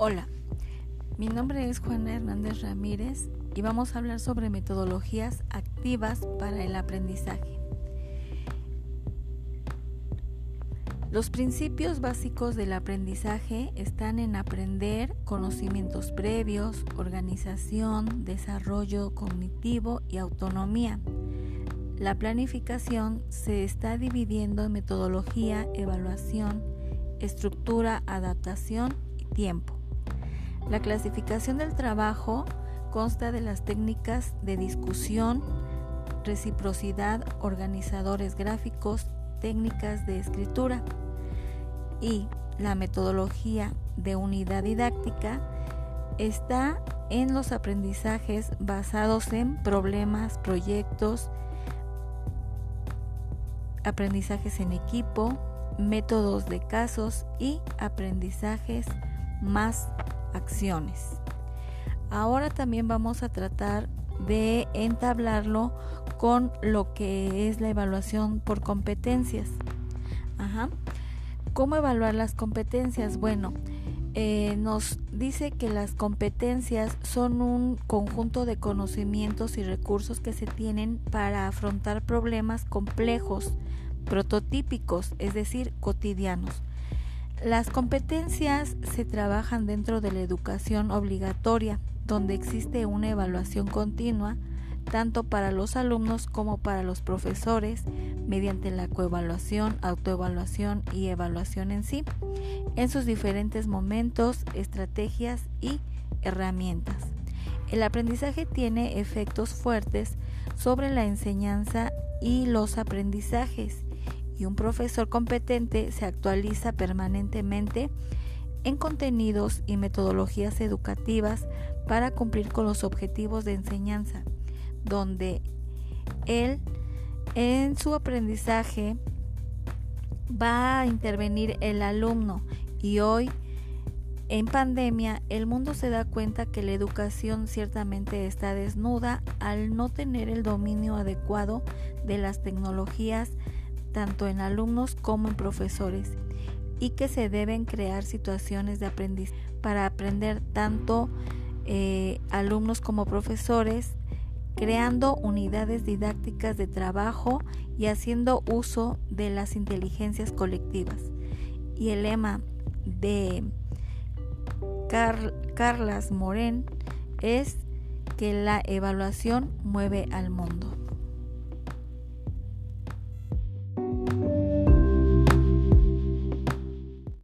Hola, mi nombre es Juana Hernández Ramírez y vamos a hablar sobre metodologías activas para el aprendizaje. Los principios básicos del aprendizaje están en aprender conocimientos previos, organización, desarrollo cognitivo y autonomía. La planificación se está dividiendo en metodología, evaluación, estructura, adaptación y tiempo. La clasificación del trabajo consta de las técnicas de discusión, reciprocidad, organizadores gráficos, técnicas de escritura y la metodología de unidad didáctica está en los aprendizajes basados en problemas, proyectos, aprendizajes en equipo, métodos de casos y aprendizajes más acciones. Ahora también vamos a tratar de entablarlo con lo que es la evaluación por competencias. ¿Cómo evaluar las competencias? Bueno, eh, nos dice que las competencias son un conjunto de conocimientos y recursos que se tienen para afrontar problemas complejos, prototípicos, es decir, cotidianos. Las competencias se trabajan dentro de la educación obligatoria, donde existe una evaluación continua, tanto para los alumnos como para los profesores, mediante la coevaluación, autoevaluación y evaluación en sí, en sus diferentes momentos, estrategias y herramientas. El aprendizaje tiene efectos fuertes sobre la enseñanza y los aprendizajes y un profesor competente se actualiza permanentemente en contenidos y metodologías educativas para cumplir con los objetivos de enseñanza, donde él en su aprendizaje va a intervenir el alumno. Y hoy en pandemia el mundo se da cuenta que la educación ciertamente está desnuda al no tener el dominio adecuado de las tecnologías tanto en alumnos como en profesores y que se deben crear situaciones de aprendizaje para aprender tanto eh, alumnos como profesores, creando unidades didácticas de trabajo y haciendo uso de las inteligencias colectivas. Y el lema de Carlas Moren es que la evaluación mueve al mundo.